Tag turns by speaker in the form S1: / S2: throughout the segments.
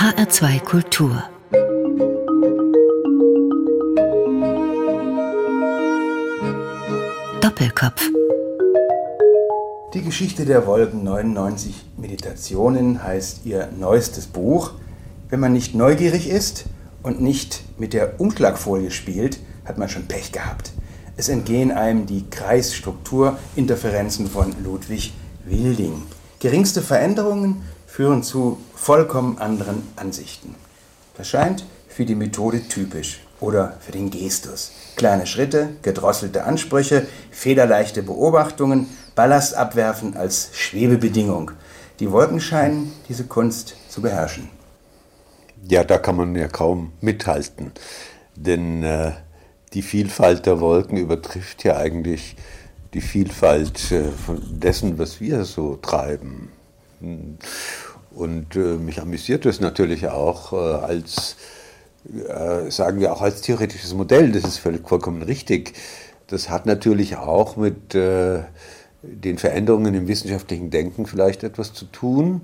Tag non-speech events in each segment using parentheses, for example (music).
S1: HR2 Kultur Doppelkopf
S2: Die Geschichte der Wolken 99 Meditationen heißt ihr neuestes Buch. Wenn man nicht neugierig ist und nicht mit der Umschlagfolie spielt, hat man schon Pech gehabt. Es entgehen einem die Kreisstrukturinterferenzen von Ludwig Wilding. Geringste Veränderungen führen zu vollkommen anderen Ansichten. Das scheint für die Methode typisch oder für den Gestus. Kleine Schritte, gedrosselte Ansprüche, federleichte Beobachtungen, Ballast abwerfen als Schwebebedingung. Die Wolken scheinen diese Kunst zu beherrschen.
S3: Ja, da kann man ja kaum mithalten, denn äh, die Vielfalt der Wolken übertrifft ja eigentlich die Vielfalt äh, dessen, was wir so treiben. Und äh, mich amüsiert das natürlich auch äh, als, äh, sagen wir auch als theoretisches Modell, das ist völlig vollkommen richtig. Das hat natürlich auch mit äh, den Veränderungen im wissenschaftlichen Denken vielleicht etwas zu tun.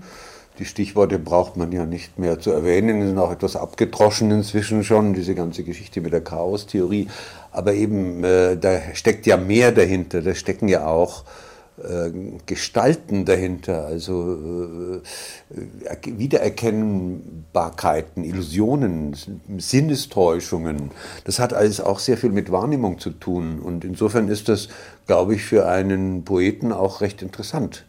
S3: Die Stichworte braucht man ja nicht mehr zu erwähnen, sind auch etwas abgedroschen inzwischen schon, diese ganze Geschichte mit der Chaostheorie. Aber eben, äh, da steckt ja mehr dahinter, da stecken ja auch Gestalten dahinter, also äh, Wiedererkennbarkeiten, Illusionen, Sinnestäuschungen. Das hat alles auch sehr viel mit Wahrnehmung zu tun. Und insofern ist das, glaube ich, für einen Poeten auch recht interessant.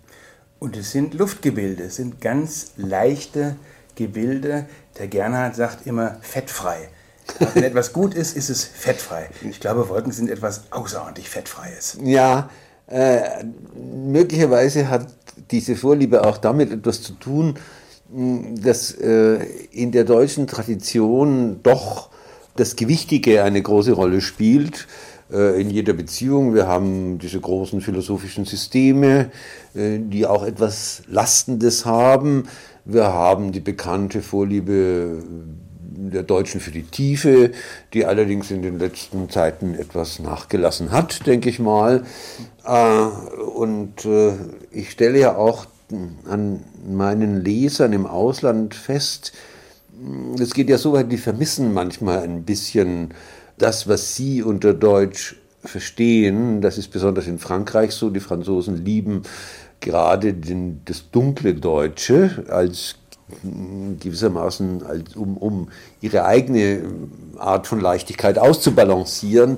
S2: Und es sind Luftgebilde, es sind ganz leichte Gebilde. Der Gernhardt sagt immer fettfrei. Wenn etwas gut ist, ist es fettfrei. Ich glaube, Wolken sind etwas außerordentlich Fettfreies.
S3: Ja, äh, möglicherweise hat diese Vorliebe auch damit etwas zu tun, dass äh, in der deutschen Tradition doch das Gewichtige eine große Rolle spielt äh, in jeder Beziehung. Wir haben diese großen philosophischen Systeme, äh, die auch etwas Lastendes haben. Wir haben die bekannte Vorliebe der Deutschen für die Tiefe, die allerdings in den letzten Zeiten etwas nachgelassen hat, denke ich mal. Äh, und ich stelle ja auch an meinen Lesern im Ausland fest, es geht ja so weit, die vermissen manchmal ein bisschen das, was Sie unter Deutsch verstehen, das ist besonders in Frankreich so, die Franzosen lieben gerade den, das dunkle Deutsche als gewissermaßen, als, um, um ihre eigene Art von Leichtigkeit auszubalancieren.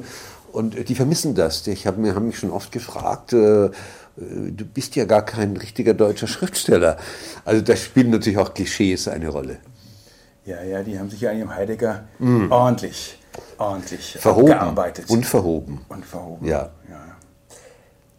S3: Und die vermissen das. Ich habe mir, haben mich schon oft gefragt, äh, du bist ja gar kein richtiger deutscher Schriftsteller. Also da spielen natürlich auch Klischees eine Rolle.
S2: Ja, ja, die haben sich ja an ihrem Heidegger mm. ordentlich ordentlich
S3: verhoben gearbeitet. Und verhoben.
S2: Und verhoben.
S3: Ja.
S2: ja.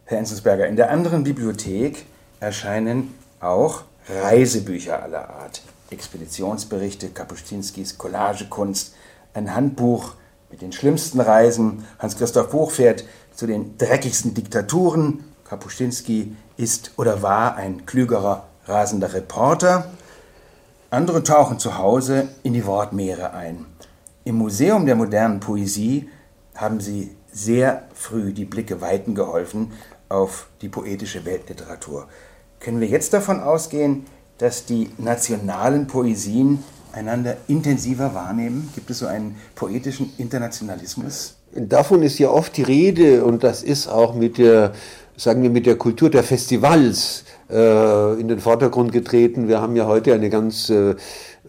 S2: Herr Enzensberger, in der anderen Bibliothek erscheinen auch Reisebücher aller Art. Expeditionsberichte, Kapuscinskis Collagekunst, ein Handbuch mit den schlimmsten Reisen. Hans-Christoph Buch fährt zu den dreckigsten Diktaturen. Kapuscinski ist oder war ein klügerer, rasender Reporter. Andere tauchen zu Hause in die Wortmeere ein. Im Museum der modernen Poesie haben Sie sehr früh die Blicke weiten geholfen auf die poetische Weltliteratur. Können wir jetzt davon ausgehen, dass die nationalen Poesien einander intensiver wahrnehmen? Gibt es so einen poetischen Internationalismus?
S3: Davon ist ja oft die Rede und das ist auch mit der, sagen wir, mit der Kultur der Festivals äh, in den Vordergrund getreten. Wir haben ja heute eine ganz äh,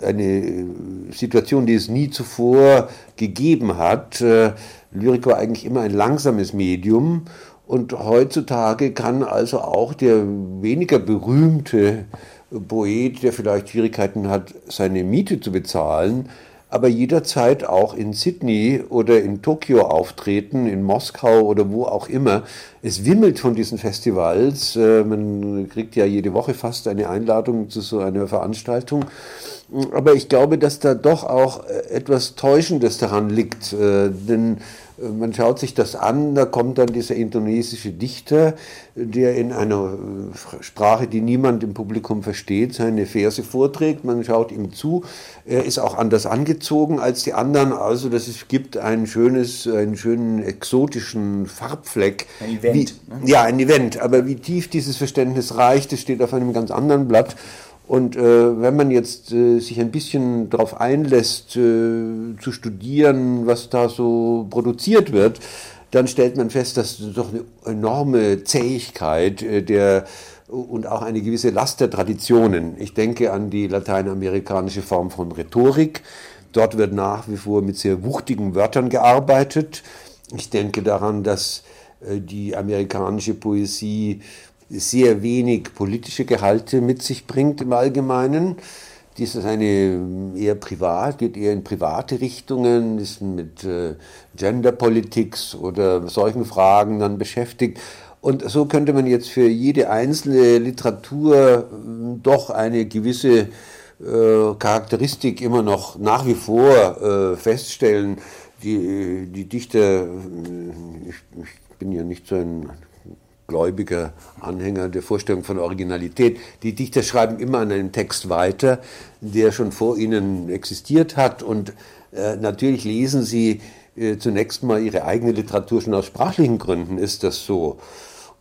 S3: eine Situation, die es nie zuvor gegeben hat. Äh, Lyrik war eigentlich immer ein langsames Medium und heutzutage kann also auch der weniger berühmte Poet, der vielleicht Schwierigkeiten hat, seine Miete zu bezahlen, aber jederzeit auch in Sydney oder in Tokio auftreten, in Moskau oder wo auch immer. Es wimmelt von diesen Festivals. Äh, man kriegt ja jede Woche fast eine Einladung zu so einer Veranstaltung. Aber ich glaube, dass da doch auch äh, etwas Täuschendes daran liegt. Äh, denn man schaut sich das an, da kommt dann dieser indonesische Dichter, der in einer Sprache, die niemand im Publikum versteht, seine Verse vorträgt. Man schaut ihm zu. Er ist auch anders angezogen als die anderen. Also das ist, gibt ein schönes, einen schönen exotischen Farbfleck.
S2: Ein Event.
S3: Wie, ne? Ja, ein Event. Aber wie tief dieses Verständnis reicht, das steht auf einem ganz anderen Blatt. Und äh, wenn man jetzt äh, sich ein bisschen darauf einlässt, äh, zu studieren, was da so produziert wird, dann stellt man fest, dass doch eine enorme Zähigkeit äh, der und auch eine gewisse Last der Traditionen. Ich denke an die lateinamerikanische Form von Rhetorik. Dort wird nach wie vor mit sehr wuchtigen Wörtern gearbeitet. Ich denke daran, dass äh, die amerikanische Poesie sehr wenig politische Gehalte mit sich bringt im Allgemeinen. Dies ist eine eher privat, geht eher in private Richtungen, ist mit äh, Genderpolitiks oder solchen Fragen dann beschäftigt. Und so könnte man jetzt für jede einzelne Literatur hm, doch eine gewisse äh, Charakteristik immer noch nach wie vor äh, feststellen. Die, die Dichter, ich, ich bin ja nicht so ein gläubiger Anhänger der Vorstellung von Originalität. Die Dichter schreiben immer an einen Text weiter, der schon vor ihnen existiert hat. Und äh, natürlich lesen sie äh, zunächst mal ihre eigene Literatur schon aus sprachlichen Gründen, ist das so.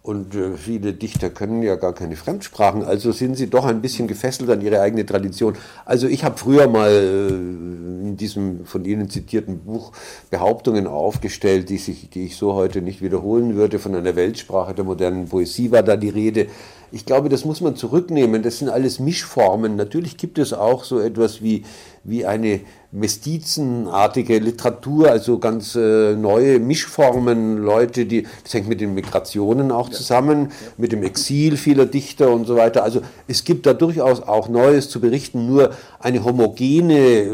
S3: Und äh, viele Dichter können ja gar keine Fremdsprachen, also sind sie doch ein bisschen gefesselt an ihre eigene Tradition. Also ich habe früher mal äh, in diesem von Ihnen zitierten Buch Behauptungen aufgestellt, die, sich, die ich so heute nicht wiederholen würde. Von einer Weltsprache der modernen Poesie war da die Rede. Ich glaube, das muss man zurücknehmen. Das sind alles Mischformen. Natürlich gibt es auch so etwas wie, wie eine mestizenartige Literatur, also ganz äh, neue Mischformen, Leute, die, das hängt mit den Migrationen auch zusammen, ja. mit dem Exil vieler Dichter und so weiter. Also es gibt da durchaus auch Neues zu berichten, nur eine homogene äh,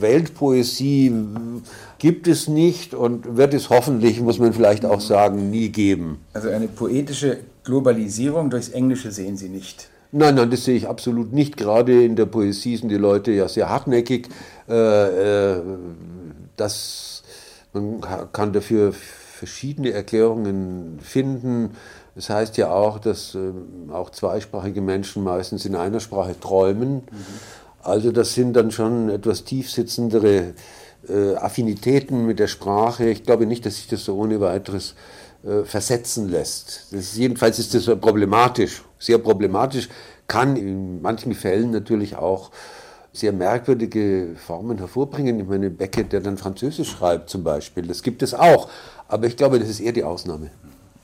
S3: Weltpoesie gibt es nicht und wird es hoffentlich, muss man vielleicht auch sagen, nie geben.
S2: Also eine poetische Globalisierung durchs Englische sehen Sie nicht.
S3: Nein, nein, das sehe ich absolut nicht. Gerade in der Poesie sind die Leute ja sehr hartnäckig. Äh, äh, das, man kann dafür verschiedene Erklärungen finden. Das heißt ja auch, dass äh, auch zweisprachige Menschen meistens in einer Sprache träumen. Mhm. Also das sind dann schon etwas tiefsitzendere Affinitäten mit der Sprache. Ich glaube nicht, dass sich das so ohne weiteres versetzen lässt. Das jedenfalls ist das problematisch sehr problematisch, kann in manchen Fällen natürlich auch sehr merkwürdige Formen hervorbringen. Ich meine, Beckett, der dann Französisch schreibt zum Beispiel, das gibt es auch. Aber ich glaube, das ist eher die Ausnahme.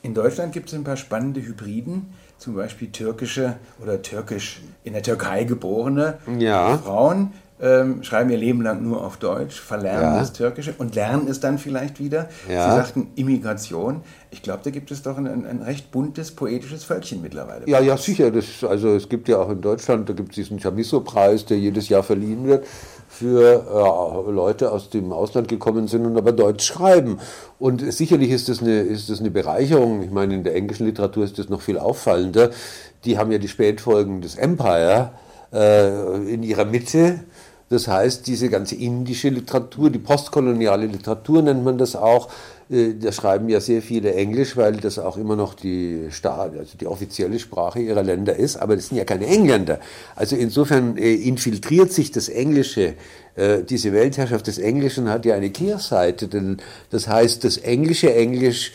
S2: In Deutschland gibt es ein paar spannende Hybriden, zum Beispiel türkische oder türkisch in der Türkei geborene ja. Frauen, ähm, schreiben ihr Leben lang nur auf Deutsch, verlernen ja. das Türkische und lernen es dann vielleicht wieder. Ja. Sie sagten Immigration. Ich glaube, da gibt es doch ein, ein, recht buntes, poetisches Völkchen mittlerweile.
S3: Ja, ja, sicher. Das, also es gibt ja auch in Deutschland, da gibt es diesen Chamisso-Preis, der jedes Jahr verliehen wird für äh, Leute aus dem Ausland gekommen sind und aber Deutsch schreiben. Und sicherlich ist das, eine, ist das eine Bereicherung. Ich meine, in der englischen Literatur ist das noch viel auffallender. Die haben ja die Spätfolgen des Empire äh, in ihrer Mitte das heißt, diese ganze indische Literatur, die postkoloniale Literatur nennt man das auch, äh, da schreiben ja sehr viele Englisch, weil das auch immer noch die, Staat, also die offizielle Sprache ihrer Länder ist, aber das sind ja keine Engländer. Also insofern äh, infiltriert sich das Englische, äh, diese Weltherrschaft des Englischen hat ja eine Kehrseite, denn das heißt, das englische Englisch,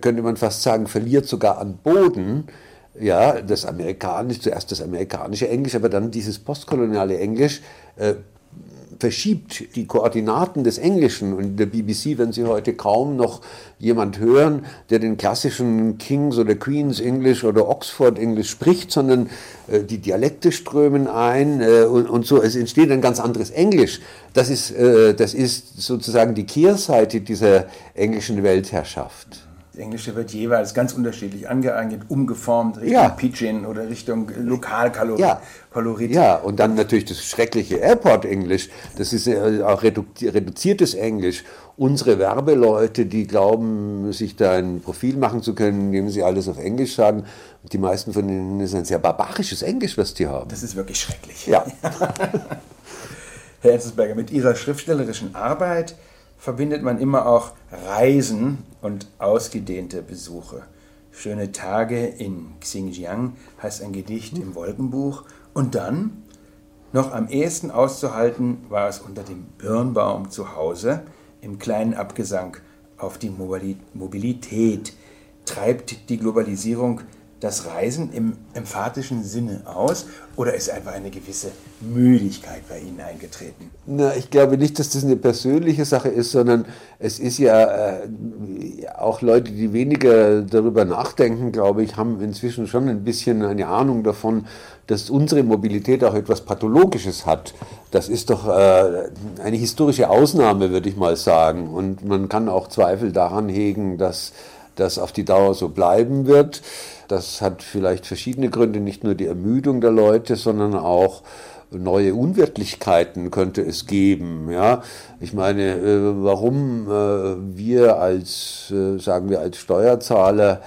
S3: könnte man fast sagen, verliert sogar an Boden, ja, das amerikanische, zuerst das amerikanische Englisch, aber dann dieses postkoloniale Englisch äh, verschiebt die Koordinaten des Englischen. Und in der BBC werden Sie heute kaum noch jemand hören, der den klassischen Kings oder Queens English oder Oxford English spricht, sondern äh, die Dialekte strömen ein äh, und, und, so. Es entsteht ein ganz anderes Englisch. Das ist, äh, das ist sozusagen die Kehrseite dieser englischen Weltherrschaft.
S2: Das Englische wird jeweils ganz unterschiedlich angeeignet, umgeformt Richtung ja. Pidgin oder Richtung Lokalkolorit.
S3: Ja. ja, und dann natürlich das schreckliche Airport-Englisch. Das ist auch reduziertes Englisch. Unsere Werbeleute, die glauben, sich da ein Profil machen zu können, indem sie alles auf Englisch sagen. Die meisten von ihnen ist ein sehr barbarisches Englisch, was die haben.
S2: Das ist wirklich schrecklich.
S3: Ja. (laughs)
S2: Herr Enzensberger, mit Ihrer schriftstellerischen Arbeit verbindet man immer auch Reisen und ausgedehnte Besuche. Schöne Tage in Xinjiang heißt ein Gedicht im Wolkenbuch. Und dann, noch am ehesten auszuhalten, war es unter dem Birnbaum zu Hause, im kleinen Abgesang auf die Mobilität. Treibt die Globalisierung das Reisen im emphatischen Sinne aus oder ist einfach eine gewisse Müdigkeit bei Ihnen eingetreten?
S3: Na, ich glaube nicht, dass das eine persönliche Sache ist, sondern es ist ja äh, auch Leute, die weniger darüber nachdenken, glaube ich, haben inzwischen schon ein bisschen eine Ahnung davon, dass unsere Mobilität auch etwas Pathologisches hat. Das ist doch äh, eine historische Ausnahme, würde ich mal sagen. Und man kann auch Zweifel daran hegen, dass das auf die Dauer so bleiben wird. Das hat vielleicht verschiedene Gründe, nicht nur die Ermüdung der Leute, sondern auch neue Unwirklichkeiten könnte es geben. Ja, ich meine, äh, warum äh, wir als, äh, sagen wir, als Steuerzahler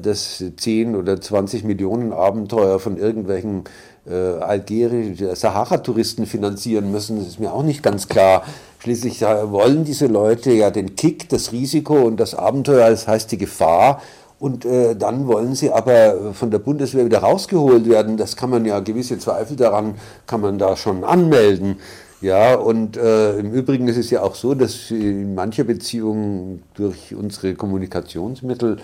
S3: das 10 oder 20 Millionen Abenteuer von irgendwelchen algerischen Sahara-Touristen finanzieren müssen, das ist mir auch nicht ganz klar. Schließlich wollen diese Leute ja den Kick, das Risiko und das Abenteuer, das heißt die Gefahr, und äh, dann wollen sie aber von der Bundeswehr wieder rausgeholt werden. Das kann man ja, gewisse Zweifel daran kann man da schon anmelden. Ja, und äh, im Übrigen ist es ja auch so, dass in mancher Beziehung durch unsere Kommunikationsmittel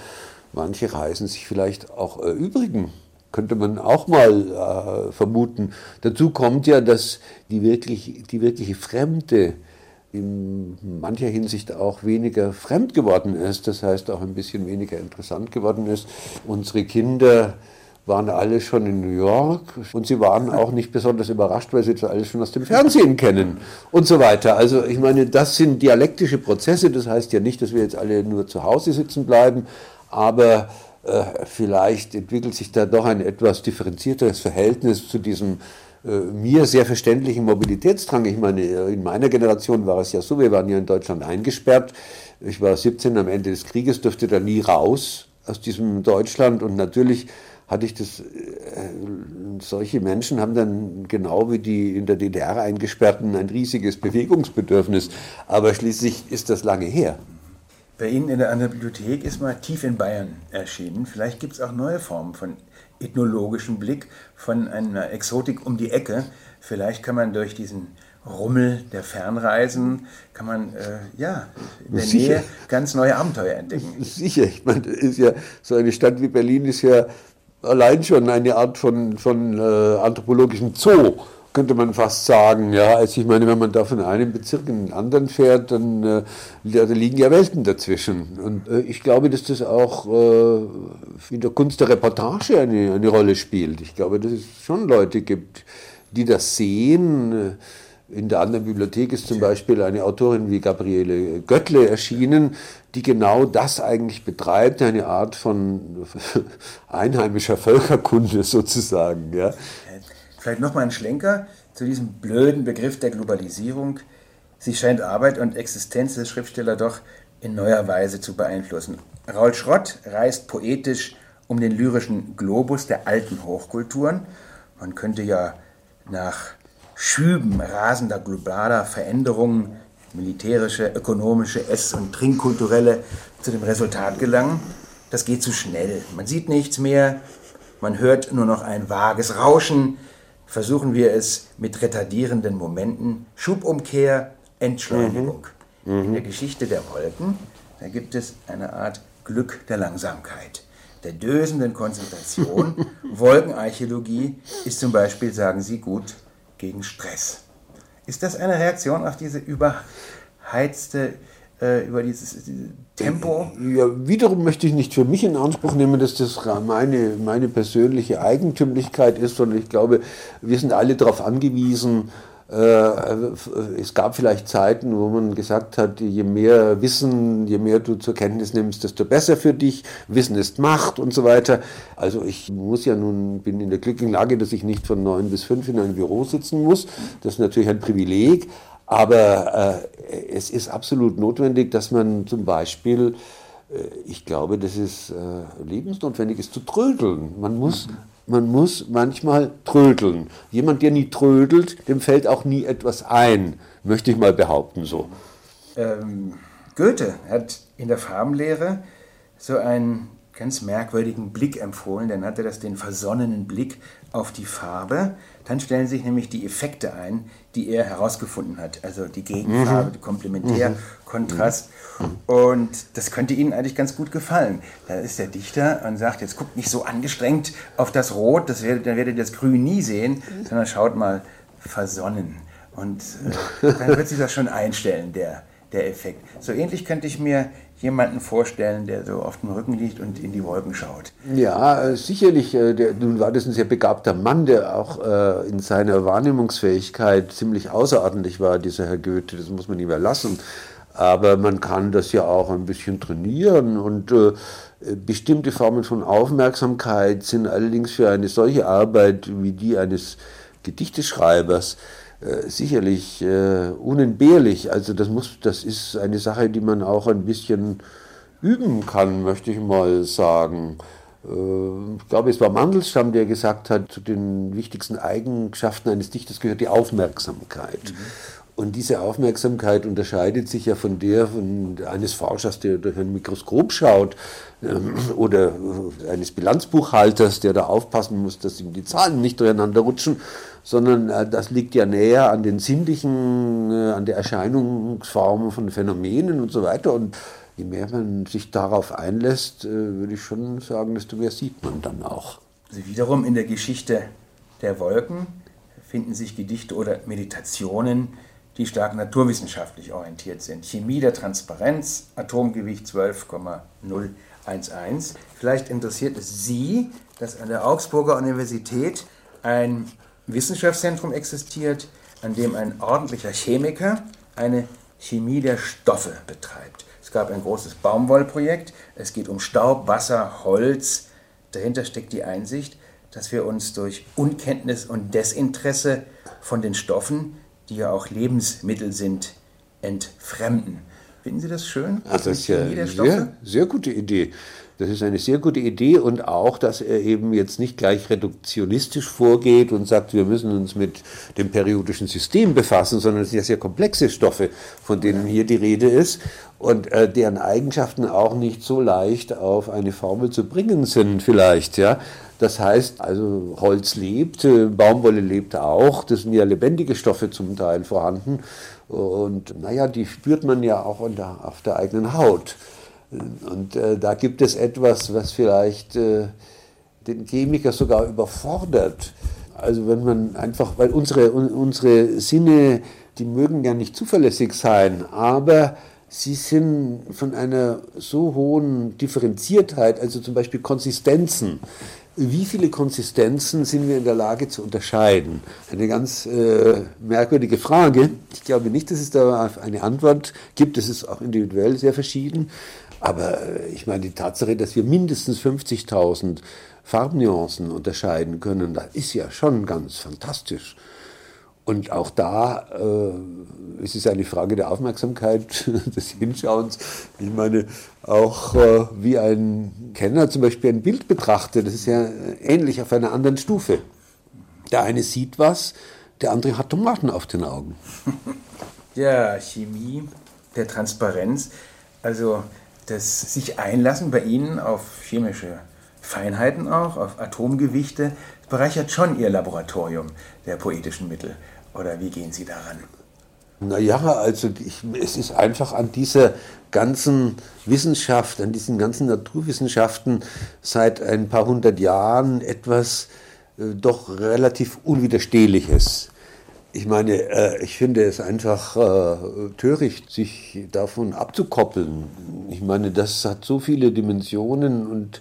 S3: manche Reisen sich vielleicht auch erübrigen. Könnte man auch mal äh, vermuten. Dazu kommt ja, dass die, wirklich, die wirkliche Fremde in mancher Hinsicht auch weniger fremd geworden ist, das heißt auch ein bisschen weniger interessant geworden ist. Unsere Kinder waren alle schon in New York und sie waren auch nicht besonders überrascht, weil sie das alles schon aus dem Fernsehen kennen und so weiter. Also ich meine, das sind dialektische Prozesse, das heißt ja nicht, dass wir jetzt alle nur zu Hause sitzen bleiben, aber äh, vielleicht entwickelt sich da doch ein etwas differenzierteres Verhältnis zu diesem mir sehr verständlichen Mobilitätsdrang. Ich meine, in meiner Generation war es ja so, wir waren ja in Deutschland eingesperrt. Ich war 17 am Ende des Krieges, durfte da nie raus aus diesem Deutschland und natürlich hatte ich das, äh, solche Menschen haben dann genau wie die in der DDR eingesperrten ein riesiges Bewegungsbedürfnis, aber schließlich ist das lange her.
S2: Bei Ihnen in der, an der Bibliothek ist mal tief in Bayern erschienen. Vielleicht gibt es auch neue Formen von ethnologischen Blick von einer Exotik um die Ecke. Vielleicht kann man durch diesen Rummel der Fernreisen, kann man äh, ja in der Sicher. Nähe ganz neue Abenteuer entdecken. (laughs)
S3: Sicher, ich meine, ist ja so eine Stadt wie Berlin ist ja allein schon eine Art von, von äh, anthropologischen Zoo könnte man fast sagen. Ja, also ich meine, wenn man da von einem Bezirk in den anderen fährt, dann äh, da liegen ja Welten dazwischen. Und äh, ich glaube, dass das auch äh, in der Kunst der Reportage eine, eine Rolle spielt. Ich glaube, dass es schon Leute gibt, die das sehen. In der anderen Bibliothek ist zum Beispiel eine Autorin wie Gabriele Göttle erschienen, die genau das eigentlich betreibt, eine Art von (laughs) einheimischer Völkerkunde sozusagen. Ja.
S2: Vielleicht nochmal ein Schlenker zu diesem blöden Begriff der Globalisierung. Sie scheint Arbeit und Existenz des Schriftstellers doch in neuer Weise zu beeinflussen. Raul Schrott reist poetisch um den lyrischen Globus der alten Hochkulturen. Man könnte ja nach Schüben rasender globaler Veränderungen, militärische, ökonomische, ess- und trinkkulturelle, zu dem Resultat gelangen, das geht zu schnell. Man sieht nichts mehr, man hört nur noch ein vages Rauschen, versuchen wir es mit retardierenden Momenten, Schubumkehr, Entschleunigung. Mhm. In der Geschichte der Wolken, da gibt es eine Art Glück der Langsamkeit, der dösenden Konzentration. (laughs) Wolkenarchäologie ist zum Beispiel, sagen Sie gut, gegen Stress. Ist das eine Reaktion auf diese überheizte äh, über dieses, dieses, Tempo?
S3: Ja, wiederum möchte ich nicht für mich in Anspruch nehmen, dass das meine, meine persönliche Eigentümlichkeit ist, sondern ich glaube, wir sind alle darauf angewiesen, äh, es gab vielleicht Zeiten, wo man gesagt hat, je mehr Wissen, je mehr du zur Kenntnis nimmst, desto besser für dich. Wissen ist Macht und so weiter. Also ich muss ja nun, bin in der glücklichen Lage, dass ich nicht von neun bis fünf in einem Büro sitzen muss. Das ist natürlich ein Privileg. Aber äh, es ist absolut notwendig, dass man zum Beispiel, äh, ich glaube, dass es äh, lebensnotwendig ist, zu trödeln. Man muss, man muss manchmal trödeln. Jemand, der nie trödelt, dem fällt auch nie etwas ein, möchte ich mal behaupten so.
S2: Ähm, Goethe hat in der Farbenlehre so ein ganz merkwürdigen Blick empfohlen. Dann hat er das den versonnenen Blick auf die Farbe. Dann stellen sich nämlich die Effekte ein, die er herausgefunden hat. Also die Gegenfarbe, mhm. Komplementärkontrast. Mhm. Und das könnte Ihnen eigentlich ganz gut gefallen. Da ist der Dichter und sagt, jetzt guckt nicht so angestrengt auf das Rot, das werdet, dann werdet ihr das Grün nie sehen, sondern schaut mal versonnen. Und äh, dann wird sich das schon einstellen, der, der Effekt. So ähnlich könnte ich mir jemanden vorstellen, der so auf dem Rücken liegt und in die Wolken schaut.
S3: Ja, äh, sicherlich. Äh, der, nun war das ein sehr begabter Mann, der auch äh, in seiner Wahrnehmungsfähigkeit ziemlich außerordentlich war, dieser Herr Goethe. Das muss man ihm erlassen. Aber man kann das ja auch ein bisschen trainieren und äh, bestimmte Formen von Aufmerksamkeit sind allerdings für eine solche Arbeit wie die eines Gedichteschreibers äh, sicherlich äh, unentbehrlich. Also das muss, das ist eine Sache, die man auch ein bisschen üben kann, möchte ich mal sagen. Äh, ich glaube, es war Mandelstam, der gesagt hat, zu den wichtigsten Eigenschaften eines Dichters gehört die Aufmerksamkeit. Mhm. Und diese Aufmerksamkeit unterscheidet sich ja von der von eines Forschers, der durch ein Mikroskop schaut, ähm, oder eines Bilanzbuchhalters, der da aufpassen muss, dass ihm die Zahlen nicht durcheinander rutschen sondern äh, das liegt ja näher an den sinnlichen, äh, an der Erscheinungsform von Phänomenen und so weiter. Und je mehr man sich darauf einlässt, äh, würde ich schon sagen, desto mehr sieht man dann auch.
S2: Also wiederum in der Geschichte der Wolken finden sich Gedichte oder Meditationen, die stark naturwissenschaftlich orientiert sind. Chemie der Transparenz, Atomgewicht 12,011. Vielleicht interessiert es Sie, dass an der Augsburger Universität ein Wissenschaftszentrum existiert, an dem ein ordentlicher Chemiker eine Chemie der Stoffe betreibt. Es gab ein großes Baumwollprojekt. Es geht um Staub, Wasser, Holz. Dahinter steckt die Einsicht, dass wir uns durch Unkenntnis und Desinteresse von den Stoffen, die ja auch Lebensmittel sind, entfremden. Finden Sie das schön?
S3: Also das ist ja eine sehr, sehr gute Idee. Das ist eine sehr gute Idee und auch, dass er eben jetzt nicht gleich reduktionistisch vorgeht und sagt, wir müssen uns mit dem periodischen System befassen, sondern es sind ja sehr komplexe Stoffe, von denen hier die Rede ist und äh, deren Eigenschaften auch nicht so leicht auf eine Formel zu bringen sind vielleicht, ja. Das heißt, also Holz lebt, äh, Baumwolle lebt auch, das sind ja lebendige Stoffe zum Teil vorhanden und naja, die spürt man ja auch der, auf der eigenen Haut. Und äh, da gibt es etwas, was vielleicht äh, den Chemiker sogar überfordert. Also wenn man einfach, weil unsere, unsere Sinne, die mögen ja nicht zuverlässig sein, aber sie sind von einer so hohen Differenziertheit, also zum Beispiel Konsistenzen. Wie viele Konsistenzen sind wir in der Lage zu unterscheiden? Eine ganz äh, merkwürdige Frage. Ich glaube nicht, dass es da eine Antwort gibt. Es ist auch individuell sehr verschieden. Aber äh, ich meine, die Tatsache, dass wir mindestens 50.000 Farbnuancen unterscheiden können, das ist ja schon ganz fantastisch. Und auch da äh, ist es eine Frage der Aufmerksamkeit, (laughs) des Hinschauens. Ich meine, auch äh, wie ein Kenner zum Beispiel ein Bild betrachtet, das ist ja ähnlich auf einer anderen Stufe. Der eine sieht was, der andere hat Tomaten auf den Augen. (laughs)
S2: Ja, Chemie der Transparenz. Also das sich einlassen bei Ihnen auf chemische Feinheiten auch, auf Atomgewichte, bereichert schon Ihr Laboratorium der poetischen Mittel. Oder wie gehen Sie daran?
S3: Naja, also ich, es ist einfach an dieser ganzen Wissenschaft, an diesen ganzen Naturwissenschaften seit ein paar hundert Jahren etwas äh, doch relativ Unwiderstehliches ich meine, äh, ich finde es einfach äh, töricht, sich davon abzukoppeln. Ich meine, das hat so viele Dimensionen und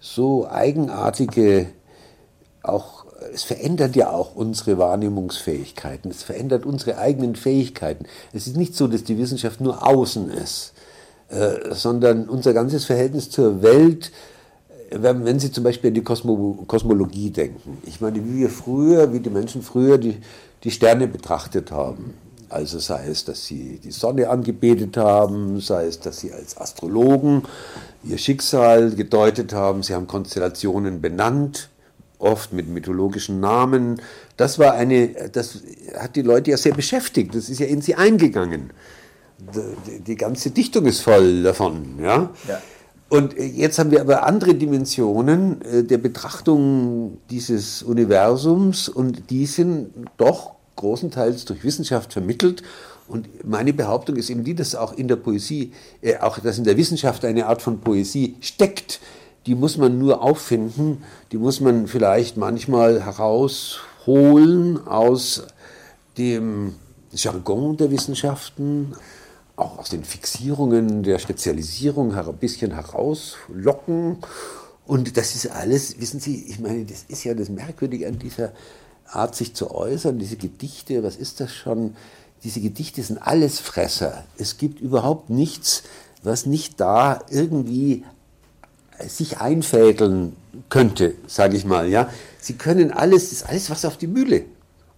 S3: so eigenartige, auch, es verändert ja auch unsere Wahrnehmungsfähigkeiten, es verändert unsere eigenen Fähigkeiten. Es ist nicht so, dass die Wissenschaft nur außen ist, äh, sondern unser ganzes Verhältnis zur Welt, wenn, Sie zum Beispiel an die Kosmo Kosmologie denken. Ich meine, wie wir früher, wie die Menschen früher die die Sterne betrachtet haben. Also sei es, dass sie die Sonne angebetet haben, sei es, dass sie als Astrologen ihr Schicksal gedeutet haben, sie haben Konstellationen benannt, oft mit mythologischen Namen. Das war eine, das hat die Leute ja sehr beschäftigt, das ist ja in sie eingegangen. Die, ganze Dichtung ist voll davon, ja. ja. Und äh, jetzt haben wir aber andere Dimensionen äh, der Betrachtung dieses Universums und die sind doch großenteils durch Wissenschaft vermittelt. Und meine Behauptung ist eben die, dass auch in der Poesie, äh, auch dass in der Wissenschaft eine Art von Poesie steckt. Die muss man nur auffinden, die muss man vielleicht manchmal herausholen aus dem Jargon der Wissenschaften, auch aus den Fixierungen der Spezialisierung ein bisschen herauslocken. Und das ist alles, wissen Sie, ich meine, das ist ja das Merkwürdige an dieser Art, sich zu äußern, diese Gedichte, was ist das schon? Diese Gedichte sind alles Fresser. Es gibt überhaupt nichts, was nicht da irgendwie sich einfädeln könnte, sage ich mal. Ja? Sie können alles, das ist alles was auf die Mühle.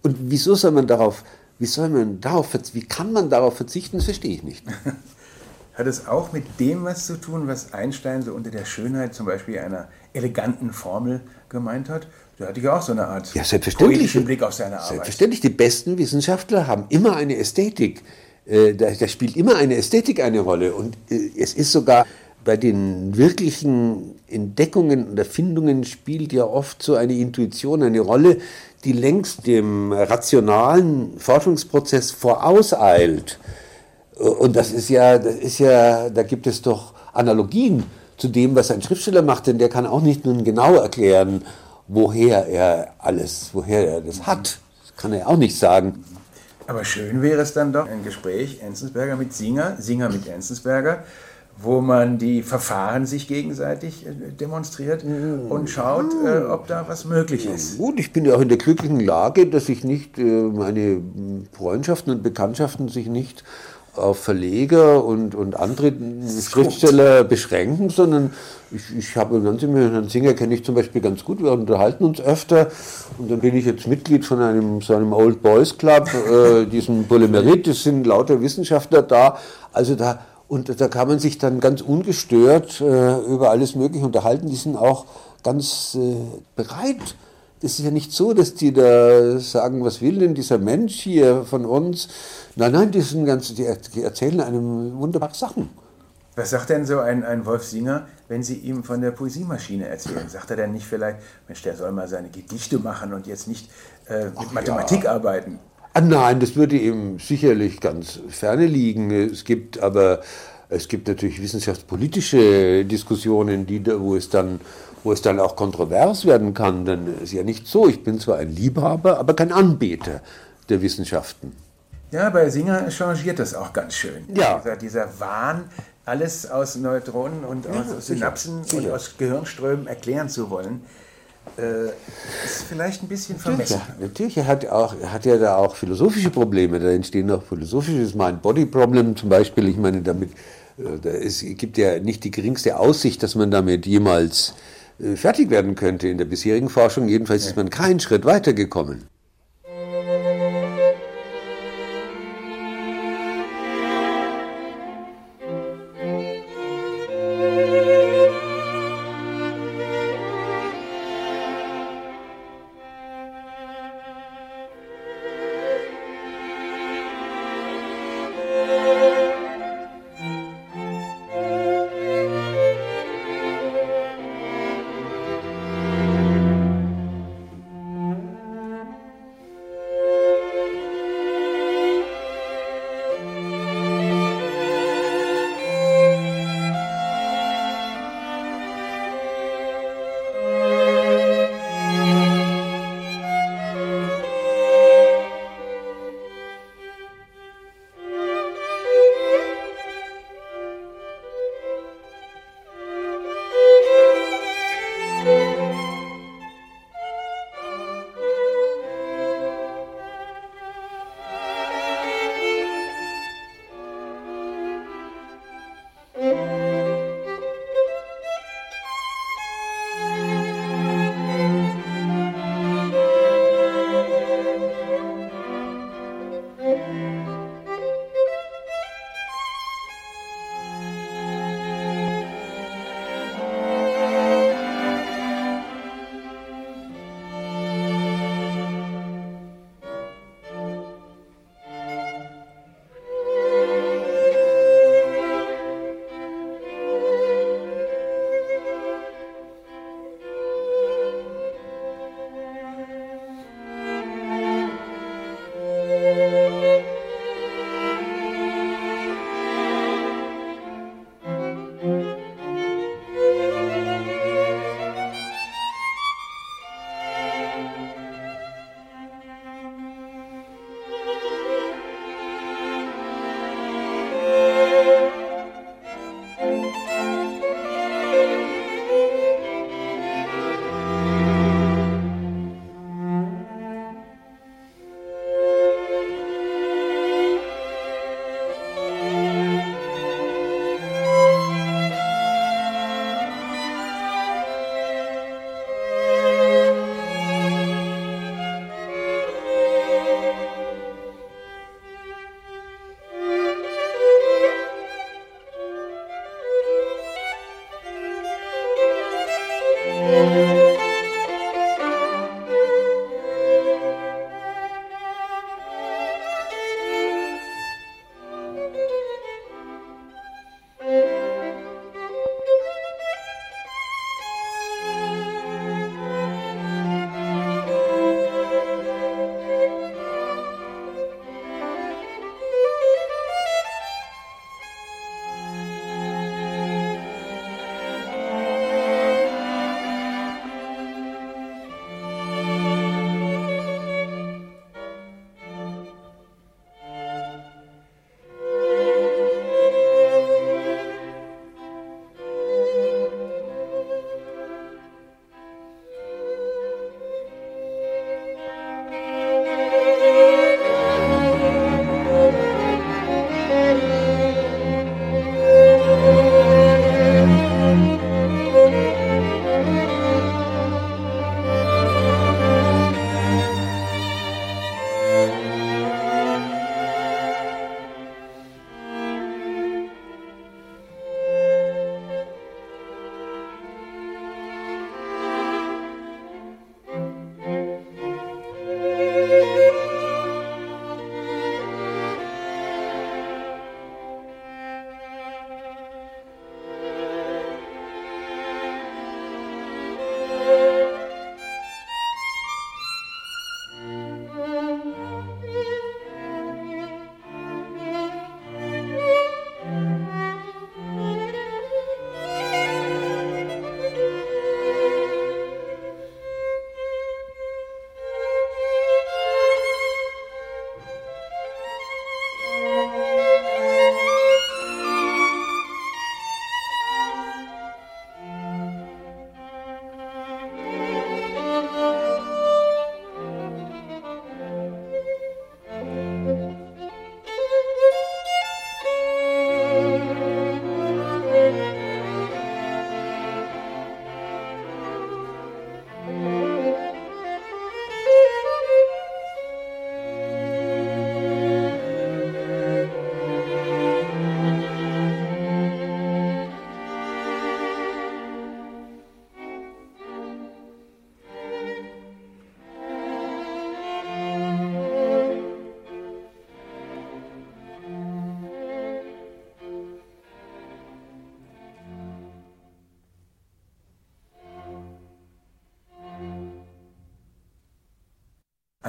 S3: Und wieso soll man darauf wie soll man darauf, wie kann man darauf verzichten, das verstehe ich nicht. (laughs)
S2: Hat es auch mit dem was zu tun, was Einstein so unter der Schönheit zum Beispiel einer eleganten Formel gemeint hat? Da hatte ich auch so eine Art
S3: ja, selbstverständlich.
S2: Blick auf seine Arbeit.
S3: Selbstverständlich, die besten Wissenschaftler haben immer eine Ästhetik. Äh, da, spielt immer eine Ästhetik eine Rolle. Und äh, es ist sogar bei den wirklichen Entdeckungen und Erfindungen spielt ja oft so eine Intuition eine Rolle, die längst dem rationalen Forschungsprozess vorauseilt. Und das ist ja, das ist ja, da gibt es doch Analogien zu dem, was ein Schriftsteller macht, denn der kann auch nicht nun genau erklären, woher er alles, woher er das hat. Das kann er auch nicht sagen.
S2: Aber schön wäre es dann doch ein Gespräch Enzensberger mit Singer, Singer mit Enzensberger, wo man die Verfahren sich gegenseitig äh, demonstriert und schaut, äh, ob da was möglich ist.
S3: Gut, ich bin ja auch in der glücklichen Lage, dass ich nicht äh, meine Freundschaften und Bekanntschaften sich nicht auf Verleger und, und andere Schriftsteller gut. beschränken, sondern ich, ich habe Herrn Singer kenne ich zum Beispiel ganz gut, wir unterhalten uns öfter und dann bin ich jetzt Mitglied von einem, so einem Old Boys Club, äh, diesem Polymerit, das sind lauter Wissenschaftler da, also da und da kann man sich dann ganz ungestört äh, über alles Mögliche unterhalten. Die sind auch ganz äh, bereit. Das ist ja nicht so, dass die da sagen, was will denn dieser Mensch hier von uns? Nein, nein, die, sind ganz, die erzählen einem wunderbare Sachen.
S2: Was sagt denn so ein, ein Wolf Singer, wenn Sie ihm von der Poesiemaschine erzählen? Sagt er denn nicht vielleicht, Mensch, der soll mal seine Gedichte machen und jetzt nicht äh, mit Ach, Mathematik ja. arbeiten?
S3: Ah, nein, das würde ihm sicherlich ganz ferne liegen. Es gibt aber es gibt natürlich wissenschaftspolitische Diskussionen, die, wo, es dann, wo es dann auch kontrovers werden kann. Denn es ist ja nicht so, ich bin zwar ein Liebhaber, aber kein Anbeter der Wissenschaften.
S2: Ja, bei Singer changiert das auch ganz schön. Ja. Dieser, dieser Wahn, alles aus Neutronen und ja, aus Synapsen sicher. und aus Gehirnströmen erklären zu wollen äh, ist vielleicht ein bisschen vermessen.
S3: Natürlich, er hat, auch, er hat ja da auch philosophische Probleme. Da entstehen auch philosophische Mind-Body-Problem zum Beispiel. Ich meine, damit äh, es gibt ja nicht die geringste Aussicht, dass man damit jemals äh, fertig werden könnte. In der bisherigen Forschung jedenfalls ist man keinen Schritt weitergekommen.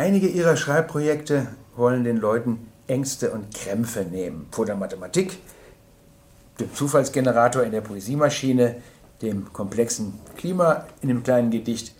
S2: Einige ihrer Schreibprojekte wollen den Leuten Ängste und Krämpfe nehmen. Vor der Mathematik, dem Zufallsgenerator in der Poesiemaschine, dem komplexen Klima in dem kleinen Gedicht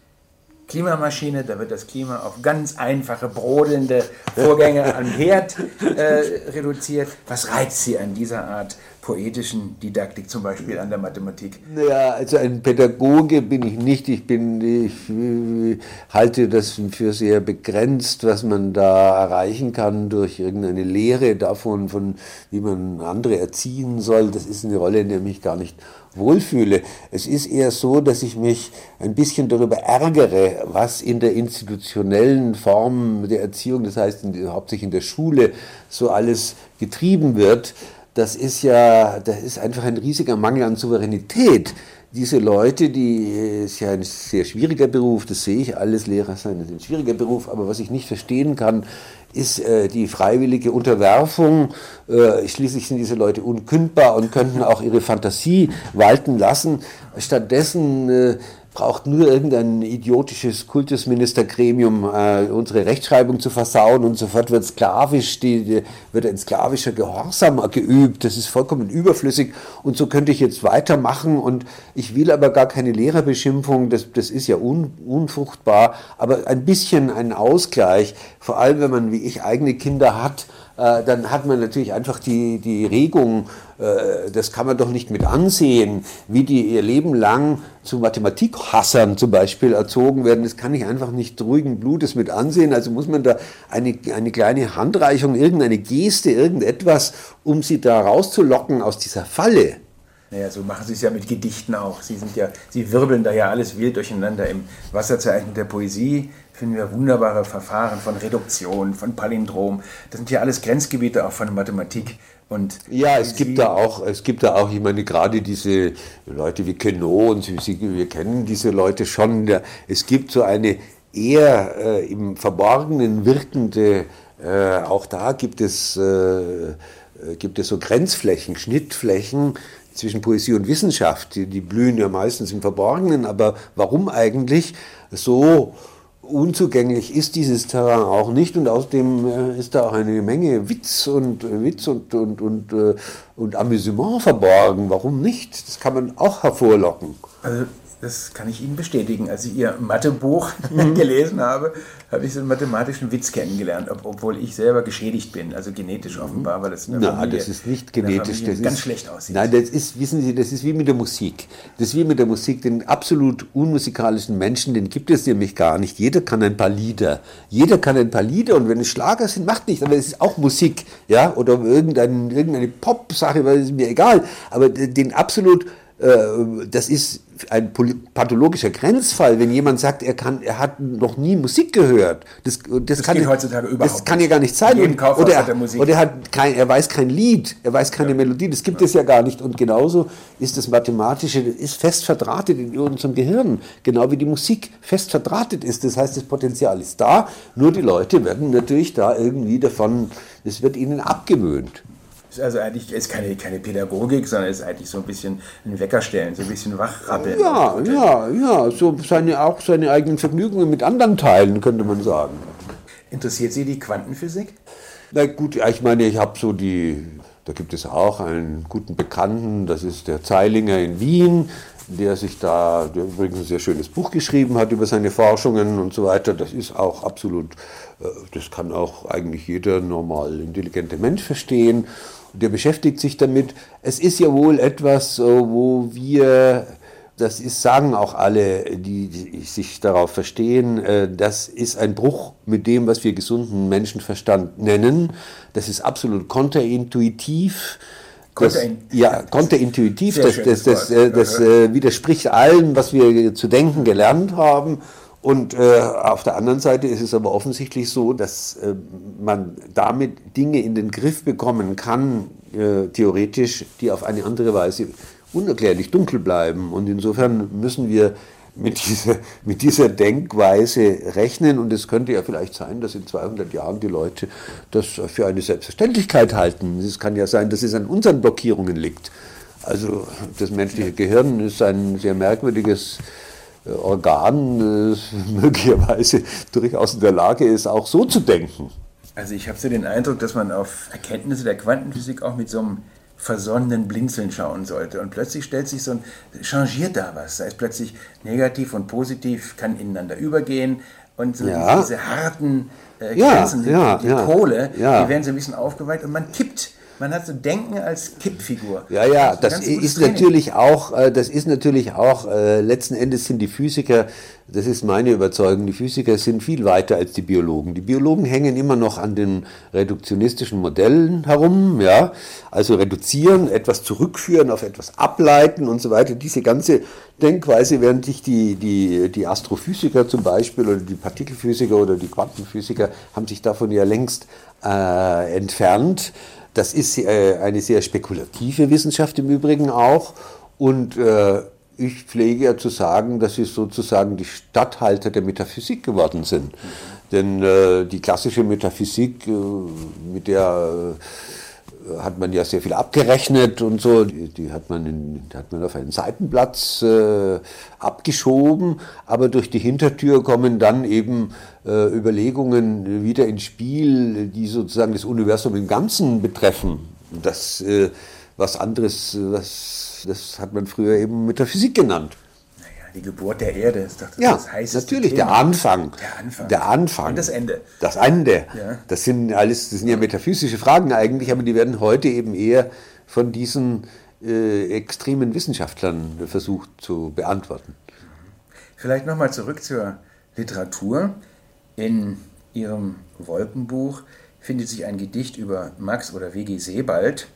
S2: Klimamaschine, da wird das Klima auf ganz einfache, brodelnde Vorgänge am Herd äh, reduziert. Was reizt Sie an dieser Art poetischen Didaktik, zum Beispiel an der Mathematik?
S3: Naja, also ein Pädagoge bin ich nicht. Ich, bin, ich äh, halte das für sehr begrenzt, was man da erreichen kann durch irgendeine Lehre davon, von wie man andere erziehen soll. Das ist eine Rolle, in der mich gar nicht wohlfühle. Es ist eher so, dass ich mich ein bisschen darüber ärgere, was in der institutionellen Form der Erziehung, das heißt in, hauptsächlich in der Schule, so alles getrieben wird. Das ist ja, das ist einfach ein riesiger Mangel an Souveränität. Diese Leute, die ist ja ein sehr schwieriger Beruf, das sehe ich, alles Lehrer sein ist ein schwieriger Beruf, aber was ich nicht verstehen kann, ist äh, die freiwillige Unterwerfung. Äh, schließlich sind diese Leute unkündbar und könnten auch ihre Fantasie walten lassen. Stattdessen äh, braucht nur irgendein idiotisches Kultusministergremium äh, unsere Rechtschreibung zu versauen und sofort wird sklavisch, die, die, wird ein sklavischer Gehorsam geübt. Das ist vollkommen überflüssig. Und so könnte ich jetzt weitermachen und ich will aber gar keine Lehrerbeschimpfung, das, das ist ja un, unfruchtbar, aber ein bisschen ein Ausgleich, vor allem wenn man wie ich eigene Kinder hat, äh, dann hat man natürlich einfach die, die Regung, äh, das kann man doch nicht mit ansehen, wie die ihr Leben lang zu Mathematikhassern zum Beispiel erzogen werden. Das kann ich einfach nicht ruhigen Blutes mit ansehen. Also muss man da eine, eine kleine Handreichung, irgendeine Geste, irgendetwas, um sie da rauszulocken aus dieser Falle.
S2: Naja, so machen Sie es ja mit Gedichten auch. Sie sind ja, Sie wirbeln da ja alles wild durcheinander im Wasserzeichen der Poesie finden wir wunderbare Verfahren von Reduktion, von Palindrom. Das sind ja alles Grenzgebiete auch von Mathematik. Und
S3: ja, es gibt da auch, es gibt da auch, ich meine, gerade diese Leute wie Queneau und Sie, wir kennen diese Leute schon. Es gibt so eine eher äh, im Verborgenen wirkende, äh, auch da gibt es, äh, gibt es so Grenzflächen, Schnittflächen zwischen Poesie und Wissenschaft. Die, die blühen ja meistens im Verborgenen, aber warum eigentlich so unzugänglich ist dieses Terrain auch nicht und außerdem äh, ist da auch eine Menge Witz und äh, Witz und, und, und, äh, und Amüsement verborgen. Warum nicht? Das kann man auch hervorlocken.
S2: Also das kann ich Ihnen bestätigen. Als ich Ihr (laughs) Mathebuch mhm. gelesen habe, habe ich so einen mathematischen Witz kennengelernt, ob, obwohl ich selber geschädigt bin, also genetisch offenbar, weil das
S3: in der Familie, das ist nicht genetisch, das
S2: ganz
S3: ist,
S2: schlecht aussieht.
S3: Nein, das ist, wissen Sie, das ist wie mit der Musik. Das ist wie mit der Musik, den absolut unmusikalischen Menschen, den gibt es nämlich gar nicht. Jeder kann ein paar Lieder. Jeder kann ein paar Lieder und wenn es Schlager sind, macht nichts, aber es ist auch Musik, ja, oder irgendein, irgendeine Pop-Sache, weil es mir egal, aber den absolut das ist ein pathologischer Grenzfall, wenn jemand sagt, er, kann, er hat noch nie Musik gehört. Das, das, das kann
S2: geht heutzutage überhaupt
S3: Das kann ja gar nicht sein. Und, oder, er, oder er, hat kein, er weiß kein Lied, er weiß keine ja. Melodie, das gibt ja. es ja gar nicht. Und genauso ist das Mathematische ist fest verdrahtet in unserem Gehirn, genau wie die Musik fest verdrahtet ist. Das heißt, das Potenzial ist da, nur die Leute werden natürlich da irgendwie davon, es wird ihnen abgewöhnt
S2: also eigentlich ist keine, keine Pädagogik, sondern ist eigentlich so ein bisschen ein Weckerstellen, so ein bisschen wachrappeln.
S3: Ja, ja, ja, so seine, auch seine eigenen Vergnügungen mit anderen teilen, könnte man sagen.
S2: Interessiert Sie die Quantenphysik?
S3: Na gut, ich meine, ich habe so die, da gibt es auch einen guten Bekannten, das ist der Zeilinger in Wien, der sich da, der übrigens ein sehr schönes Buch geschrieben hat über seine Forschungen und so weiter. Das ist auch absolut, äh, das kann auch eigentlich jeder normal intelligente Mensch verstehen der beschäftigt sich damit. Es ist ja wohl etwas, wo wir, das ist, sagen auch alle, die, die sich darauf verstehen, äh, das ist ein Bruch mit dem, was wir gesunden Menschenverstand nennen. Das ist absolut konterintuitiv. Das, ja, konterintuitiv, das, das, das, das, äh, widerspricht allem, was wir zu denken gelernt haben. Und äh, auf der anderen Seite ist es aber offensichtlich so, dass äh, man damit Dinge in den Griff bekommen kann, äh, theoretisch, die auf eine andere Weise unerklärlich dunkel bleiben. Und insofern müssen wir mit (laughs) dieser, mit dieser Denkweise rechnen. Und es könnte ja vielleicht sein, dass in 200 Jahren die Leute das für eine Selbstverständlichkeit halten. Es kann ja sein, dass es an unseren Blockierungen liegt. Also das menschliche Gehirn ist ein sehr merkwürdiges Organ äh, (laughs) möglicherweise durchaus in der Lage ist, auch so zu denken.
S2: Also ich habe so den Eindruck, dass man auf Erkenntnisse der Quantenphysik auch mit so einem versonnenen Blinzeln schauen sollte. Und plötzlich stellt sich so ein, changiert da was. Da ist plötzlich negativ und positiv, kann ineinander übergehen. Und so
S3: Ja.
S2: diese harten äh,
S3: Ja,
S2: Grenzen, die,
S3: ja,
S2: die
S3: ja.
S2: Pole,
S3: Ja.
S2: die werden so ein bisschen aufgeweicht und man kippt. Man hat so Denken als Kippfigur.
S3: Ja, ja, das
S2: gutes
S3: ist
S2: Training.
S3: natürlich auch, äh, das ist natürlich auch, äh, letzten Endes sind die Physiker, das ist meine Überzeugung, die Physiker sind viel weiter als die Biologen. Die Biologen hängen immer noch an den reduktionistischen Modellen herum, ja, also reduzieren, etwas zurückführen, auf etwas ableiten und so weiter. Diese ganze Denkweise, während sich die, die, die Astrophysiker zum Beispiel oder die Partikelphysiker oder die Quantenphysiker haben sich davon ja längst äh, entfernt. Das ist äh, eine sehr spekulative Wissenschaft im Übrigen auch. Und äh, ich pflege ja zu sagen, dass sie sozusagen die Statthalter der Metaphysik geworden sind. Denn äh, die klassische Metaphysik, mit der hat man ja sehr viel abgerechnet und so. Die, die hat, man in, hat man auf einen Seitenplatz äh, abgeschoben, aber durch die Hintertür kommen dann eben äh, Überlegungen wieder ins Spiel, die sozusagen das Universum im Ganzen betreffen. Das äh, was anderes, äh, was, das hat man früher eben Metaphysik genannt.
S2: Die Geburt der Erde ist doch das,
S3: Ja,
S2: das heißeste
S3: natürlich,
S2: Thema.
S3: der Anfang.
S2: Der Anfang.
S3: Der Anfang.
S2: Und das Ende.
S3: Das Ende.
S2: Ja.
S3: Das sind alles, das sind ja metaphysische Fragen eigentlich, aber die werden heute eben eher von diesen äh, extremen Wissenschaftlern versucht zu beantworten.
S2: Vielleicht nochmal zurück zur Literatur. In Ihrem Wolkenbuch findet sich ein Gedicht über Max oder W.G. Sebald,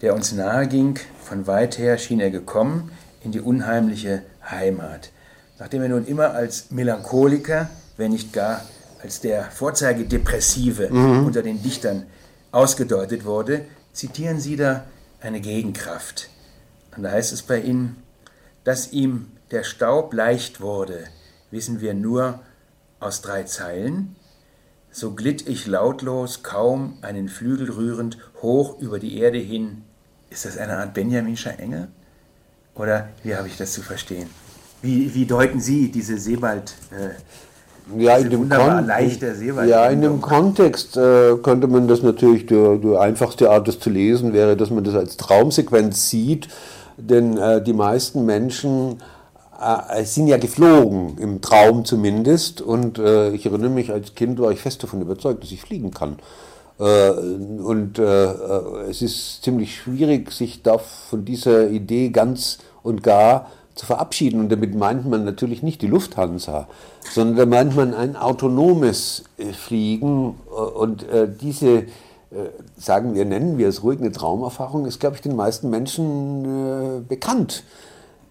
S2: der uns nahe ging. Von weit her schien er gekommen in die unheimliche Heimat. Nachdem er nun immer als Melancholiker, wenn nicht gar als der Vorzeigedepressive unter den Dichtern ausgedeutet wurde, zitieren Sie da eine Gegenkraft. Und da heißt es bei Ihnen, dass ihm der Staub leicht wurde, wissen wir nur aus drei Zeilen. So glitt ich lautlos, kaum einen Flügel rührend, hoch über die Erde hin. Ist das eine Art Benjaminscher Engel? Oder wie habe ich das zu verstehen? Wie, wie deuten Sie diese Sebald? Äh,
S3: Ja,
S2: Diese
S3: in dem, Kon
S2: leichte Seewald-
S3: ja, in dem Kontext äh, könnte man das natürlich, die, die einfachste Art, das zu lesen, wäre, dass man das als Traumsequenz sieht, denn äh, die meisten Menschen äh, sind ja geflogen, im Traum zumindest, und äh, ich erinnere mich, als Kind war ich fest davon überzeugt, dass ich fliegen kann. Äh, und äh, äh, es ist ziemlich schwierig, sich da von dieser Idee ganz und gar zu verabschieden. Und damit meint man natürlich nicht die Lufthansa, sondern da meint man ein autonomes Fliegen. Und diese, sagen wir, nennen wir es ruhig eine Traumerfahrung, ist, glaube ich, den meisten Menschen bekannt.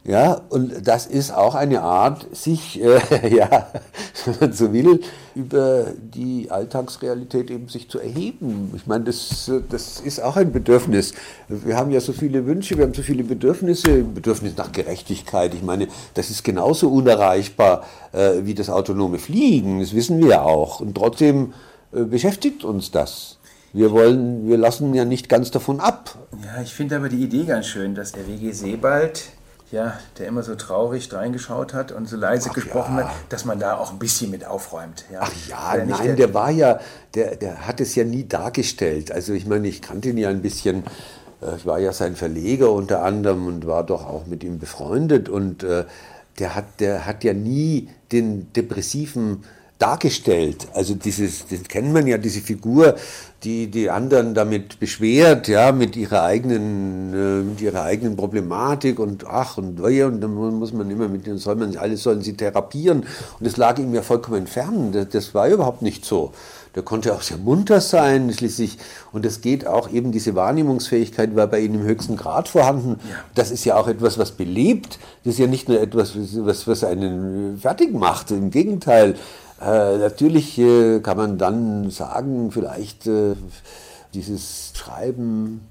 S3: Ja, und das ist auch eine Art, sich, äh, (laughs) ja, (laughs) wenn man so will, über die Alltagsrealität eben sich zu erheben. Ich meine, das, das ist auch ein Bedürfnis. Wir haben ja so viele Wünsche, wir haben so viele Bedürfnisse, Bedürfnis nach Gerechtigkeit. Ich meine, das ist genauso unerreichbar äh, wie das autonome Fliegen, das wissen wir ja auch. Und trotzdem äh, beschäftigt uns das. Wir wollen, wir lassen ja nicht ganz davon ab.
S2: Ja, ich finde aber die Idee ganz schön, dass der W.G. Sebald, ja, der immer so traurig reingeschaut hat und so leise gesprochen
S3: ja.
S2: hat, dass man da auch ein bisschen mit aufräumt. Ja.
S3: Ach ja,
S2: nicht
S3: nein, der war ja, der, der hat es ja nie dargestellt. Also ich meine, ich kannte ihn ja ein bisschen, äh, ich war ja sein Verleger unter anderem und war doch auch mit ihm befreundet und äh, der, hat, der hat ja nie den Depressiven dargestellt. Also dieses, das kennt man ja, diese Figur, die die anderen damit beschwert, ja, mit ihrer eigenen, äh, mit ihrer eigenen Problematik und ach und weh und dann muss man immer mit denen soll man alles sollen sie therapieren und das lag ihm ja vollkommen fern. Das, das war überhaupt nicht so. Der konnte auch sehr munter sein, schließlich, und es geht auch eben, diese Wahrnehmungsfähigkeit war bei ihm im höchsten Grad vorhanden. Das ist ja auch etwas, was belebt. Das ist ja nicht nur etwas, was, was einen fertig macht. Im Gegenteil, äh, natürlich äh, kann man dann sagen, vielleicht äh, dieses Schreiben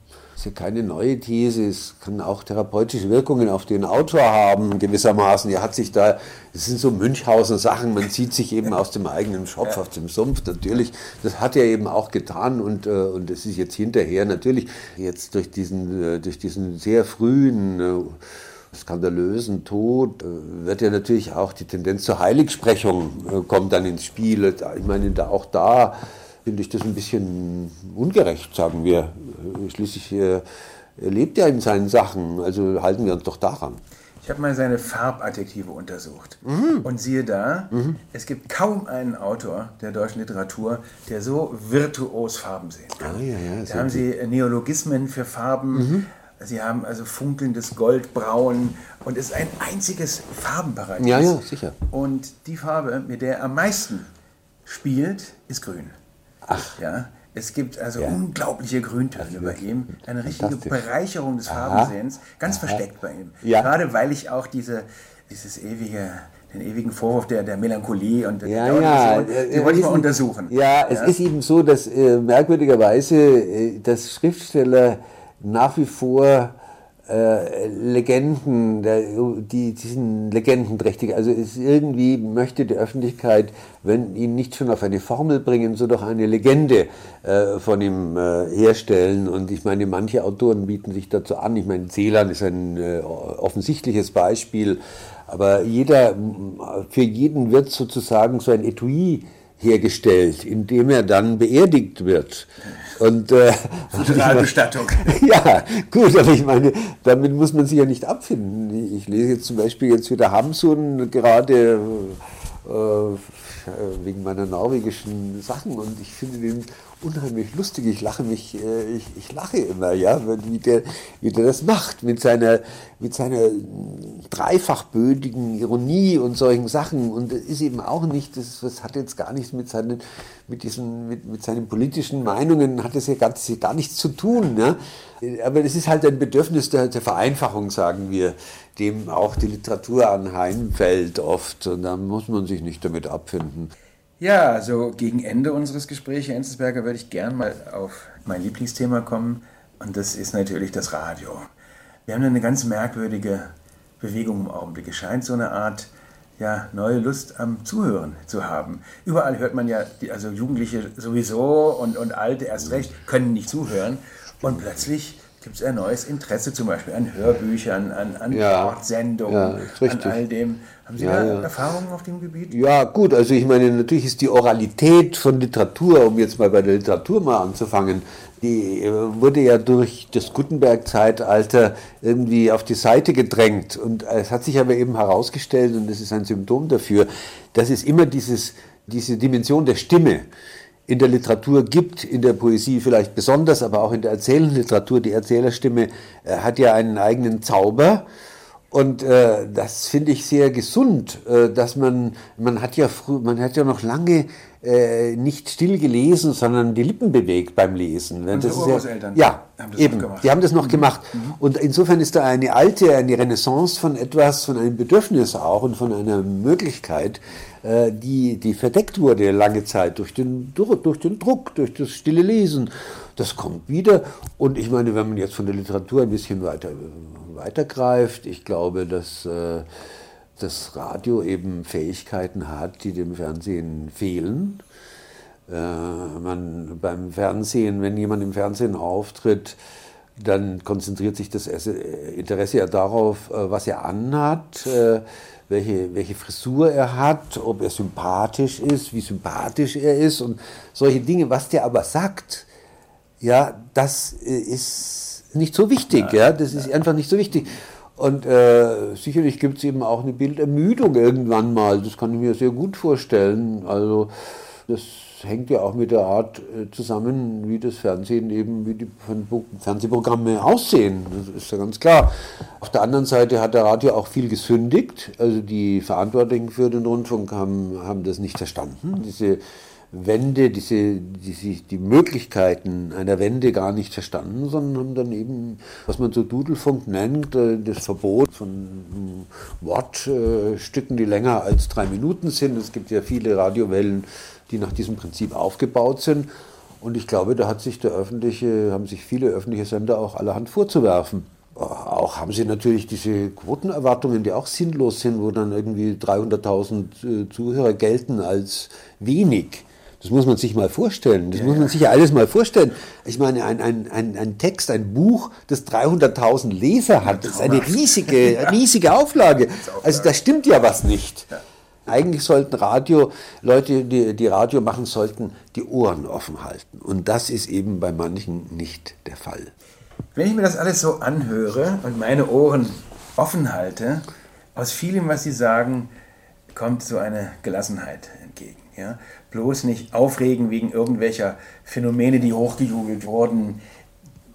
S3: ist ja keine neue These, es kann auch therapeutische Wirkungen auf den Autor haben, gewissermaßen. Er hat sich da, das sind so Münchhausen-Sachen, man zieht sich eben aus dem eigenen Schopf, aus dem Sumpf, natürlich. Das hat er eben auch getan und, äh, und es ist jetzt hinterher natürlich, jetzt durch diesen, äh, durch diesen sehr frühen, skandalösen Tod äh, wird ja natürlich auch die Tendenz zur Heiligsprechung äh, kommt dann ins Spiel. Ich meine, da, auch da finde ich das ein bisschen ungerecht, sagen wir. Äh, schließlich er lebt ja in seinen Sachen, also halten wir uns doch daran.
S2: Ich habe mal seine Farbatjektive untersucht. Mhm. Und siehe da, mhm. es gibt kaum einen Autor der deutschen Literatur, der so virtuos Farben sehen kann. Ah, ja, ja, da haben Sie Neologismen für Farben. Mhm. Sie haben also funkelndes Goldbraun und es ist ein einziges Farbenparadies.
S3: Ja, ja, sicher.
S2: Und die Farbe, mit der er am meisten spielt, ist grün. Ach. Ja, es gibt also ja. unglaubliche Grüntöne bei ihm, eine richtige Bereicherung des Farbensehens, ganz Aha. versteckt bei ihm. Ja. Gerade weil ich auch diese, dieses ewige, den ewigen Vorwurf der, der Melancholie und
S3: ja, der ja,
S2: die wollte ich mal untersuchen.
S3: Ja, es ist eben so, dass äh, merkwürdigerweise, äh, dass Schriftsteller nach wie vor äh, Legenden, die, die sind legendenträchtig. Also es irgendwie möchte die Öffentlichkeit, wenn ihn nicht schon auf eine Formel bringen, so doch eine Legende äh, von ihm äh, herstellen. Und ich meine, manche Autoren bieten sich dazu an. Ich meine, Celan ist ein äh, offensichtliches Beispiel. Aber jeder, für jeden wird sozusagen so ein Etui hergestellt, in dem er dann beerdigt wird.
S2: Und, äh, (laughs) Funeralbestattung. (laughs)
S3: ja, gut, aber ich meine, damit muss man sich ja nicht abfinden. Ich lese jetzt zum Beispiel jetzt wieder Hamsun gerade äh, wegen meiner norwegischen Sachen und ich finde den unheimlich lustig. Ich lache mich, äh, ich, ich lache immer, ja, wie der, wie der das macht mit seiner, mit seiner dreifachbödigen Ironie und solchen Sachen. Und das ist eben auch nicht, das, das hat jetzt gar nichts mit seinen, mit diesen, mit, mit seinen politischen Meinungen, hat das ja gar, gar nichts zu tun. Ja. Aber es ist halt ein Bedürfnis der, der Vereinfachung, sagen wir, dem auch die Literatur anheimfällt oft. Und da muss man sich nicht damit abfinden.
S2: Ja, so gegen Ende unseres Gesprächs, Herr Enzensberger, würde ich gern mal auf mein Lieblingsthema kommen. Und das ist natürlich das Radio. Wir haben eine ganz merkwürdige Bewegung im Augenblick. Es scheint so eine Art ja, neue Lust am Zuhören zu haben. Überall hört man ja, also Jugendliche sowieso und, und Alte erst recht, können nicht zuhören. Und plötzlich gibt es ein neues Interesse, zum Beispiel an Hörbüchern, an, an ja, Sportsendungen, ja, an all dem. Haben Sie ja, da Erfahrungen auf dem Gebiet?
S3: Ja, gut, also ich meine, natürlich ist die Oralität von Literatur, um jetzt mal bei der Literatur mal anzufangen, die äh, wurde ja durch das Gutenberg-Zeitalter irgendwie auf die Seite gedrängt. Und es hat sich aber eben herausgestellt, und das ist ein Symptom dafür, dass es immer dieses, diese Dimension der Stimme in der Literatur gibt, in der Poesie vielleicht besonders, aber auch in der erzählenden Literatur. Die Erzählerstimme äh, hat ja einen eigenen Zauber. Und äh, das finde ich sehr gesund, äh, dass man, man hat ja früh, man hat ja noch lange äh, nicht still gelesen, sondern die Lippen bewegt beim Lesen.
S2: Unsere das Urgroßeltern
S3: ja, haben das eben, noch gemacht. die haben das noch mhm. gemacht. Mhm. Und insofern ist da eine alte, eine Renaissance von etwas, von einem Bedürfnis auch und von einer Möglichkeit, die, die verdeckt wurde lange Zeit durch den, durch, den Druck, durch das stille Lesen. Das kommt wieder. Und ich meine, wenn man jetzt von der Literatur ein bisschen weiter, weitergreift, ich glaube, dass äh, das Radio eben Fähigkeiten hat, die dem Fernsehen fehlen. Äh, man, beim Fernsehen, wenn jemand im Fernsehen auftritt, dann konzentriert sich das Interesse ja darauf, äh, was er anhat, äh, welche, welche Frisur er hat, ob er sympathisch ist, wie sympathisch er ist und solche Dinge. Was der aber sagt, ja, das ist nicht so wichtig. Ja, das ist einfach nicht so wichtig. Und äh, sicherlich gibt es eben auch eine Bildermüdung irgendwann mal. Das kann ich mir sehr gut vorstellen. Also das hängt ja auch mit der Art äh, zusammen, wie das Fernsehen eben, wie die Fernsehprogramme aussehen. Das ist ja ganz klar. Auf der anderen Seite hat der Radio auch viel gesündigt. Also die Verantwortlichen für den Rundfunk haben, haben das nicht verstanden. Diese Wende, diese, die, die Möglichkeiten einer Wende gar nicht verstanden, sondern haben dann eben, was man so Dudelfunk nennt, äh, das Verbot von Wortstücken, die länger als drei Minuten sind. Es gibt ja viele Radiowellen, die nach diesem Prinzip aufgebaut sind. Und ich glaube, da hat sich der öffentliche, haben sich viele öffentliche Sender auch allerhand vorzuwerfen. Auch haben sie natürlich diese Quotenerwartungen, die auch sinnlos sind, wo dann irgendwie 300.000 äh, Zuhörer gelten als wenig. Das muss man sich mal vorstellen. Das ja, muss man sich ja alles mal vorstellen. Ich meine, ein, ein, ein, ein Text, ein Buch, das 300.000 Leser hat, das ist eine riesige, (laughs) ja. riesige Auflage. Also da stimmt ja was nicht. Ja. Eigentlich sollten Radio, Leute, die, die Radio machen, sollten die Ohren offen halten. Und das ist eben bei manchen nicht der Fall.
S2: Wenn ich mir das alles so anhöre und meine Ohren offen halte, aus vielem, was Sie sagen, kommt so eine Gelassenheit entgegen. Ja? Bloß nicht aufregen wegen irgendwelcher Phänomene, die hochgejubelt wurden,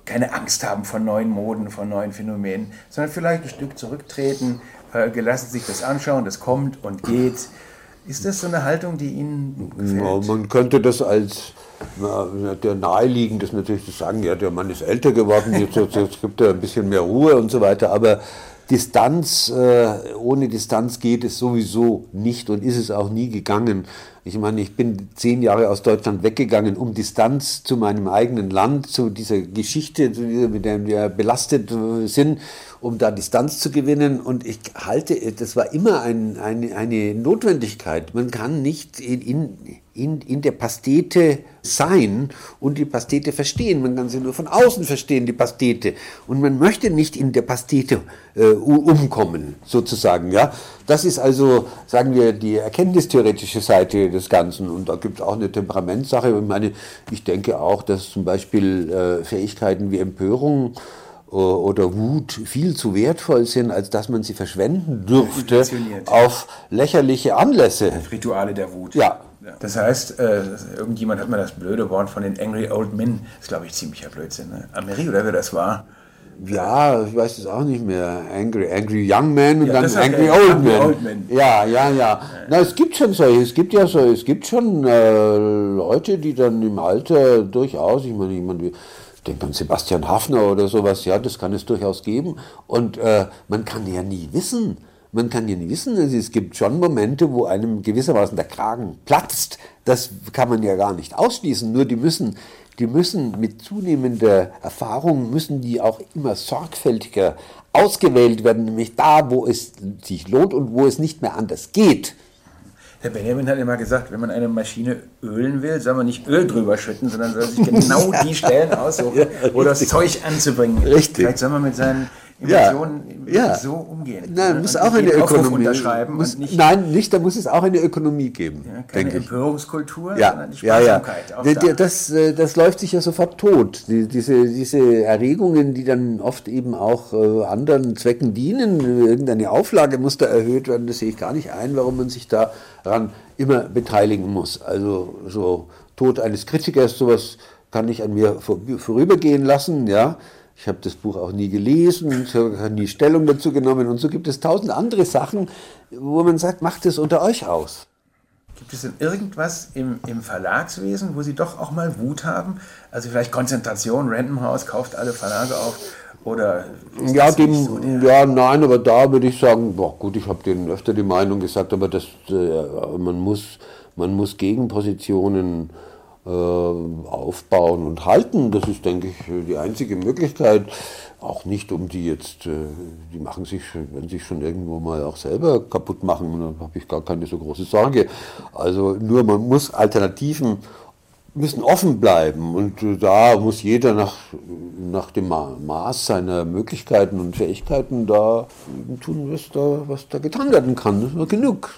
S2: keine Angst haben vor neuen Moden, vor neuen Phänomenen, sondern vielleicht ein Stück zurücktreten, äh, gelassen sich das anschauen, das kommt und geht. Ist das so eine Haltung, die Ihnen gefällt?
S3: Man könnte das als der naheliegend ist natürlich zu sagen, ja, der Mann ist älter geworden, jetzt, jetzt gibt er ein bisschen mehr Ruhe und so weiter, aber Distanz, äh, ohne Distanz geht es sowieso nicht und ist es auch nie gegangen. Ich meine, ich bin zehn Jahre aus Deutschland weggegangen, um Distanz zu meinem eigenen Land, zu dieser Geschichte, mit der wir belastet äh, sind, um da Distanz zu gewinnen. Und ich halte, das war immer ein, eine, eine Notwendigkeit. Man kann nicht in, in in, der Pastete sein und die Pastete verstehen. Man kann sie nur von außen verstehen, die Pastete. Und man möchte nicht in der Pastete äh, umkommen, sozusagen. Ja? Das ist also, sagen wir, die erkenntnistheoretische Seite des Ganzen. Und da gibt es auch eine Temperamentssache. Ich meine, ich denke auch, dass zum Beispiel äh, Fähigkeiten wie Empörung oder Wut viel zu wertvoll sind, als dass man sie verschwenden dürfte auf lächerliche Anlässe.
S2: Rituale der Wut.
S3: Ja,
S2: das heißt, äh, irgendjemand hat mir das blöde Wort von den Angry Old Men, das ist glaube ich ziemlicher Blödsinn, ne? Amerika oder wer das war.
S3: Ja, ich weiß es auch nicht mehr. Angry, angry Young Man und ja, dann Angry Old, Man. Old Man. Ja, ja, ja. Na, es gibt schon solche, es gibt ja so, es gibt schon äh, Leute, die dann im Alter durchaus, ich meine, jemand wie, ich denke an Sebastian Hafner oder sowas, ja, das kann es durchaus geben. Und äh, man kann ja nie wissen, man kann ja nicht wissen, also es gibt schon Momente, wo einem gewissermaßen der Kragen platzt. Das kann man ja gar nicht ausschließen. Nur die müssen, die müssen mit zunehmender Erfahrung, müssen die auch immer sorgfältiger ausgewählt werden, nämlich da, wo es sich lohnt und wo es nicht mehr anders geht.
S2: Herr Benjamin hat immer gesagt, wenn man eine Maschine ölen will, soll man nicht Öl drüber schütten, sondern soll sich genau (laughs) die Stellen aussuchen, wo das Zeug anzubringen ist.
S3: Richtig.
S2: Vielleicht soll man mit seinen Emotionen
S3: ja, ja.
S2: so umgehen.
S3: Nein, muss auch eine Ökonomie unterschreiben. Muss, nicht, nein, nicht, da muss es auch eine Ökonomie geben.
S2: Ja, keine Empörungskultur,
S3: ja, sondern die Sparsamkeit. Ja, ja. Das, äh, das läuft sich ja sofort tot. Die, diese, diese Erregungen, die dann oft eben auch äh, anderen Zwecken dienen, irgendeine Auflage muss da erhöht werden, das sehe ich gar nicht ein, warum man sich daran immer beteiligen muss. Also so Tod eines Kritikers, sowas kann ich an mir vorübergehen lassen, ja. Ich habe das Buch auch nie gelesen, ich habe nie Stellung dazu genommen und so gibt es tausend andere Sachen, wo man sagt, macht es unter euch aus.
S2: Gibt es denn irgendwas im, im Verlagswesen, wo Sie doch auch mal Wut haben? Also vielleicht Konzentration, Random House kauft alle Verlage auf oder
S3: ja, dem, so ja, nein, aber da würde ich sagen, boah, gut, ich habe denen öfter die Meinung gesagt, aber das, äh, man, muss, man muss Gegenpositionen aufbauen und halten. Das ist, denke ich, die einzige Möglichkeit. Auch nicht, um die jetzt, äh, die machen sich, wenn sich schon irgendwo mal auch selber kaputt machen, dann habe ich gar keine so große Sorge. Also nur man muss Alternativen müssen offen bleiben und äh, da muss jeder nach, nach dem Maß seiner Möglichkeiten und Fähigkeiten da tun, was da, was da getan werden kann. Das ist genug.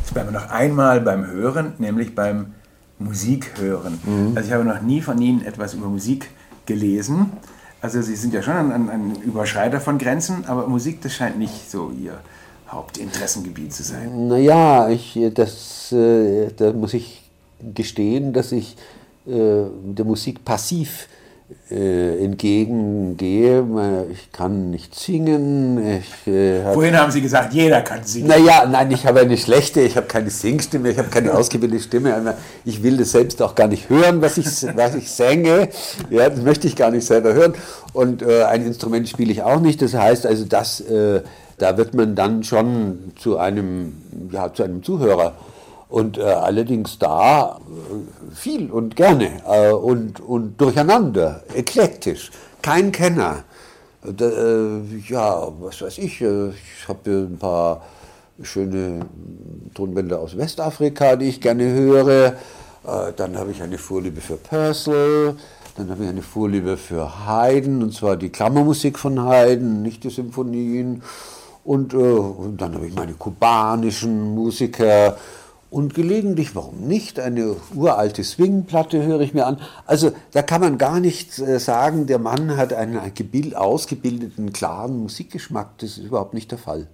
S2: Jetzt bleiben wir noch einmal beim Hören, nämlich beim Musik hören. Mhm. Also ich habe noch nie von Ihnen etwas über Musik gelesen. Also Sie sind ja schon ein, ein Überschreiter von Grenzen, aber Musik, das scheint nicht so Ihr Hauptinteressengebiet zu sein.
S3: Naja, ich, das, äh, da muss ich gestehen, dass ich äh, der Musik passiv äh, entgegengehe. Ich kann nicht singen. Ich,
S2: äh, Vorhin haben Sie gesagt, jeder kann singen.
S3: Naja, nein, ich habe eine schlechte, ich habe keine Singstimme, ich habe keine ausgebildete Stimme. Ich will das selbst auch gar nicht hören, was ich, was ich sänge. Ja, das möchte ich gar nicht selber hören. Und äh, ein Instrument spiele ich auch nicht. Das heißt also, dass, äh, da wird man dann schon zu einem, ja, zu einem Zuhörer und äh, allerdings da äh, viel und gerne äh, und, und durcheinander, eklektisch, kein Kenner. Äh, ja, was weiß ich, äh, ich habe ein paar schöne Tonbänder aus Westafrika, die ich gerne höre. Äh, dann habe ich eine Vorliebe für Purcell. Dann habe ich eine Vorliebe für Haydn, und zwar die Kammermusik von Haydn, nicht die Symphonien. Und, äh, und dann habe ich meine kubanischen Musiker und gelegentlich, warum nicht, eine uralte Swing-Platte höre ich mir an. Also da kann man gar nicht äh, sagen, der Mann hat einen, einen ausgebildeten, klaren Musikgeschmack. Das ist überhaupt nicht der Fall.